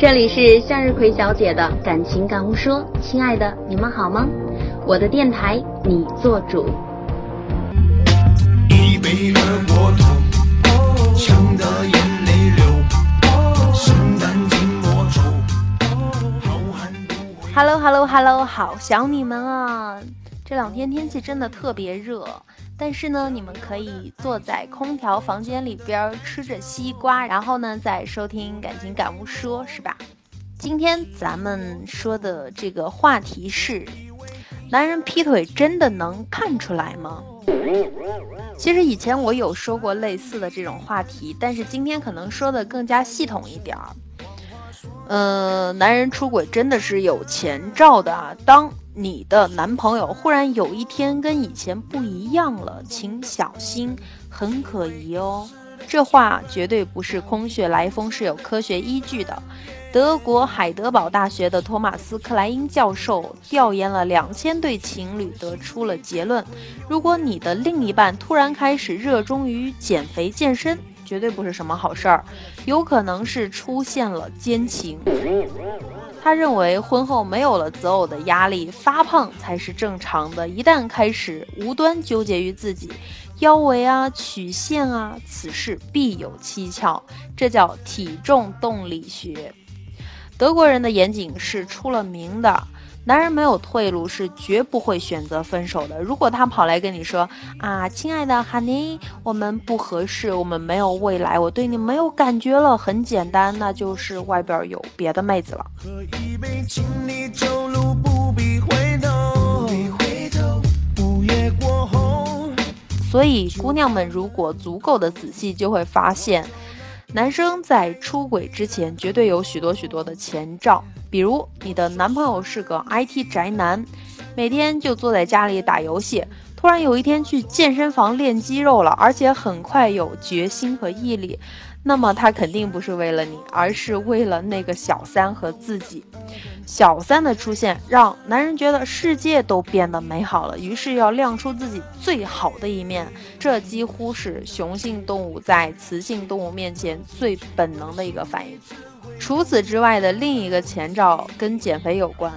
这里是向日葵小姐的感情感悟说，亲爱的，你们好吗？我的电台，你做主。一杯二锅头，呛得眼泪流，心淡寂寞愁。Hello Hello Hello，好想你们啊！这两天天气真的特别热。但是呢，你们可以坐在空调房间里边吃着西瓜，然后呢再收听感情感悟说，是吧？今天咱们说的这个话题是：男人劈腿真的能看出来吗？其实以前我有说过类似的这种话题，但是今天可能说的更加系统一点儿。呃，男人出轨真的是有前兆的啊，当。你的男朋友忽然有一天跟以前不一样了，请小心，很可疑哦。这话绝对不是空穴来风，是有科学依据的。德国海德堡大学的托马斯克莱因教授调研了两千对情侣，得出了结论：如果你的另一半突然开始热衷于减肥健身，绝对不是什么好事儿，有可能是出现了奸情。他认为婚后没有了择偶的压力，发胖才是正常的。一旦开始无端纠结于自己腰围啊、曲线啊，此事必有蹊跷。这叫体重动力学。德国人的严谨是出了名的。男人没有退路，是绝不会选择分手的。如果他跑来跟你说啊，亲爱的 Honey，我们不合适，我们没有未来，我对你没有感觉了，很简单，那就是外边有别的妹子了。所以，姑娘们如果足够的仔细，就会发现。男生在出轨之前，绝对有许多许多的前兆，比如你的男朋友是个 IT 宅男，每天就坐在家里打游戏，突然有一天去健身房练肌肉了，而且很快有决心和毅力。那么他肯定不是为了你，而是为了那个小三和自己。小三的出现让男人觉得世界都变得美好了，于是要亮出自己最好的一面。这几乎是雄性动物在雌性动物面前最本能的一个反应。除此之外的另一个前兆跟减肥有关。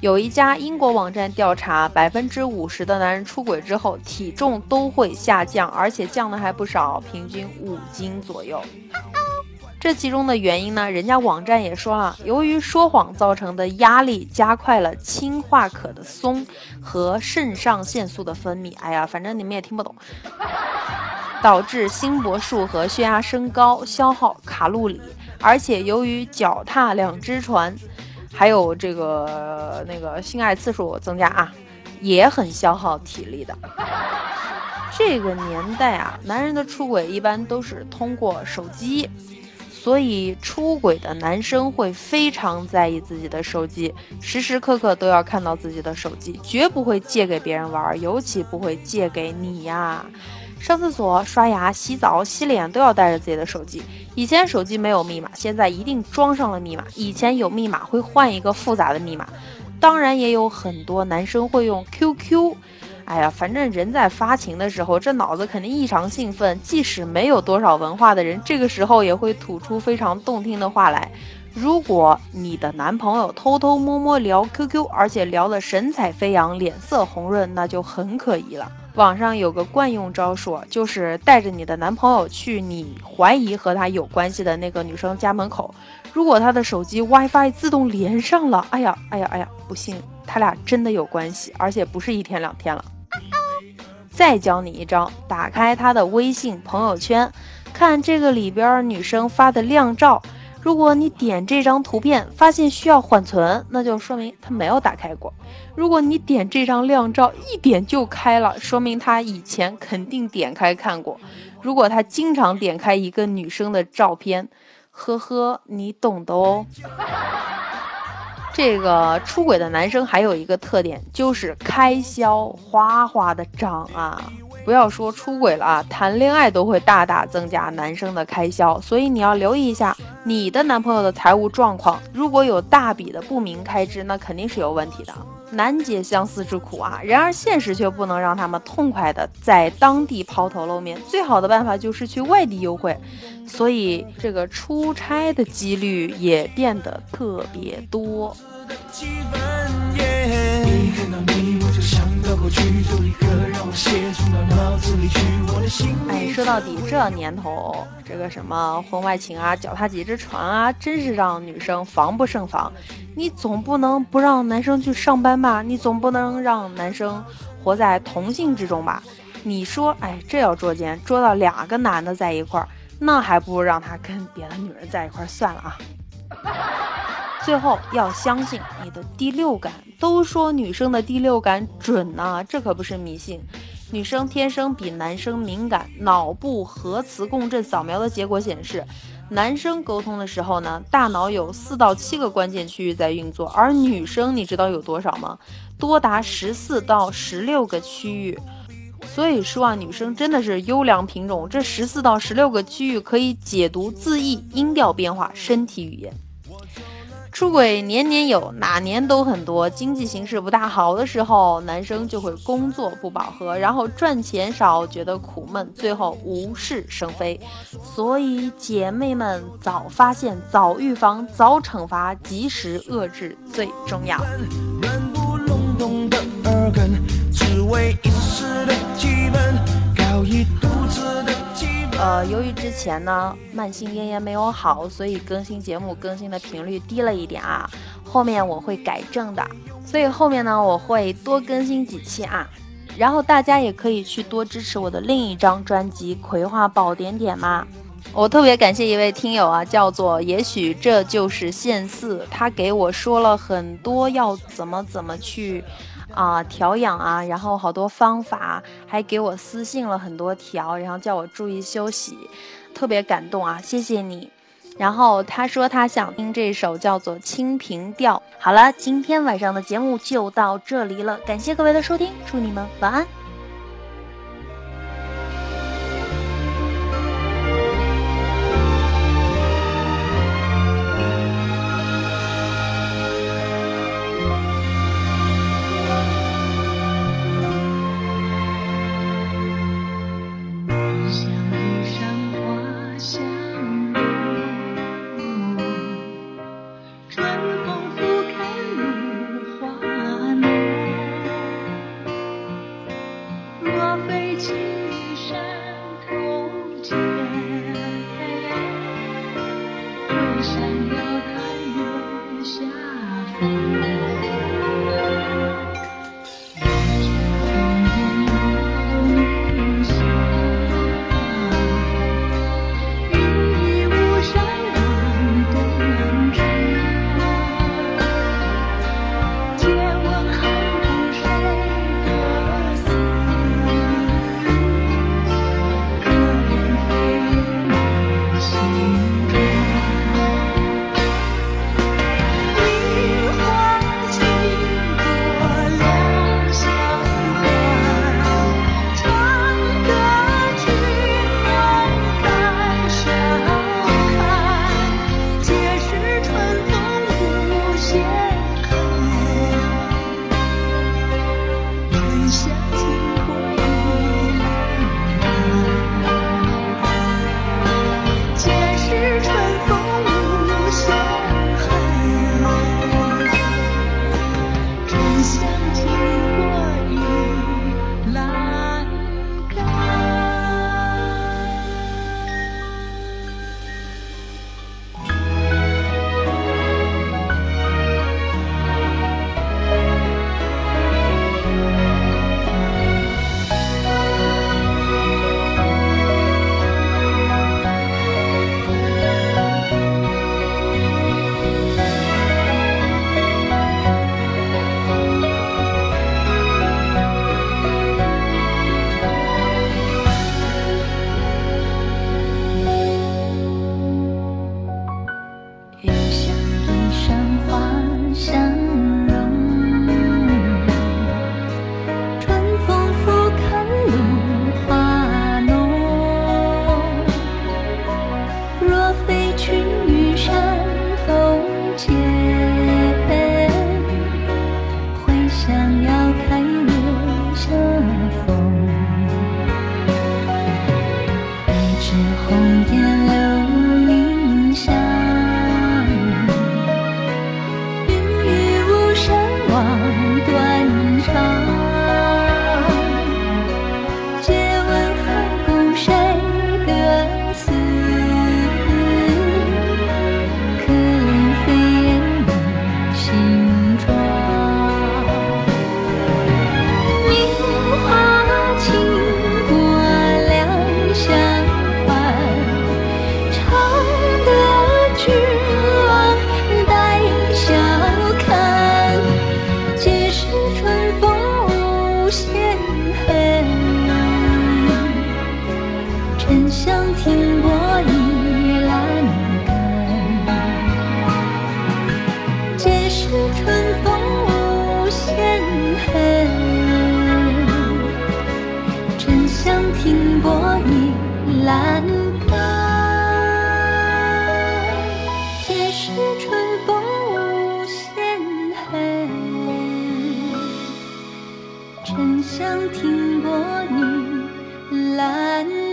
有一家英国网站调查，百分之五十的男人出轨之后，体重都会下降，而且降的还不少，平均五斤左右。这其中的原因呢，人家网站也说了，由于说谎造成的压力，加快了氢化可的松和肾上腺素的分泌。哎呀，反正你们也听不懂，导致心搏数和血压升高，消耗卡路里，而且由于脚踏两只船。还有这个那个性爱次数增加啊，也很消耗体力的。这个年代啊，男人的出轨一般都是通过手机，所以出轨的男生会非常在意自己的手机，时时刻刻都要看到自己的手机，绝不会借给别人玩，尤其不会借给你呀。上厕所、刷牙、洗澡、洗脸都要带着自己的手机。以前手机没有密码，现在一定装上了密码。以前有密码会换一个复杂的密码。当然也有很多男生会用 QQ。哎呀，反正人在发情的时候，这脑子肯定异常兴奋。即使没有多少文化的人，这个时候也会吐出非常动听的话来。如果你的男朋友偷偷摸摸聊 QQ，而且聊得神采飞扬、脸色红润，那就很可疑了。网上有个惯用招数，就是带着你的男朋友去你怀疑和他有关系的那个女生家门口。如果他的手机 WiFi 自动连上了，哎呀，哎呀，哎呀，不幸他俩真的有关系，而且不是一天两天了。再教你一招，打开他的微信朋友圈，看这个里边女生发的靓照。如果你点这张图片，发现需要缓存，那就说明他没有打开过。如果你点这张靓照，一点就开了，说明他以前肯定点开看过。如果他经常点开一个女生的照片，呵呵，你懂的哦。这个出轨的男生还有一个特点，就是开销哗哗的涨啊。不要说出轨了啊，谈恋爱都会大大增加男生的开销，所以你要留意一下，你的男朋友的财务状况如果有大笔的不明开支，那肯定是有问题的。难解相思之苦啊！然而现实却不能让他们痛快的在当地抛头露面，最好的办法就是去外地幽会，所以这个出差的几率也变得特别多。哎，说到底，这年头这个什么婚外情啊、脚踏几只船啊，真是让女生防不胜防。你总不能不让男生去上班吧？你总不能让男生活在同性之中吧？你说，哎，这要捉奸，捉到两个男的在一块儿，那还不如让他跟别的女人在一块儿算了啊。最后要相信你的第六感，都说女生的第六感准呐，这可不是迷信。女生天生比男生敏感，脑部核磁共振扫描的结果显示，男生沟通的时候呢，大脑有四到七个关键区域在运作，而女生你知道有多少吗？多达十四到十六个区域。所以说啊，女生真的是优良品种，这十四到十六个区域可以解读字意、音调变化、身体语言。出轨年年有，哪年都很多。经济形势不大好的时候，男生就会工作不饱和，然后赚钱少，觉得苦闷，最后无事生非。所以姐妹们，早发现、早预防、早惩罚、及时遏制最重要。只为一时的激动呃，由于之前呢慢性咽炎没有好，所以更新节目更新的频率低了一点啊。后面我会改正的，所以后面呢我会多更新几期啊。然后大家也可以去多支持我的另一张专辑《葵花宝典点》嘛。我特别感谢一位听友啊，叫做也许这就是现四，他给我说了很多要怎么怎么去。啊，调养啊，然后好多方法，还给我私信了很多条，然后叫我注意休息，特别感动啊，谢谢你。然后他说他想听这首叫做《清平调》。好了，今天晚上的节目就到这里了，感谢各位的收听，祝你们晚安。下。沉香听过你蓝。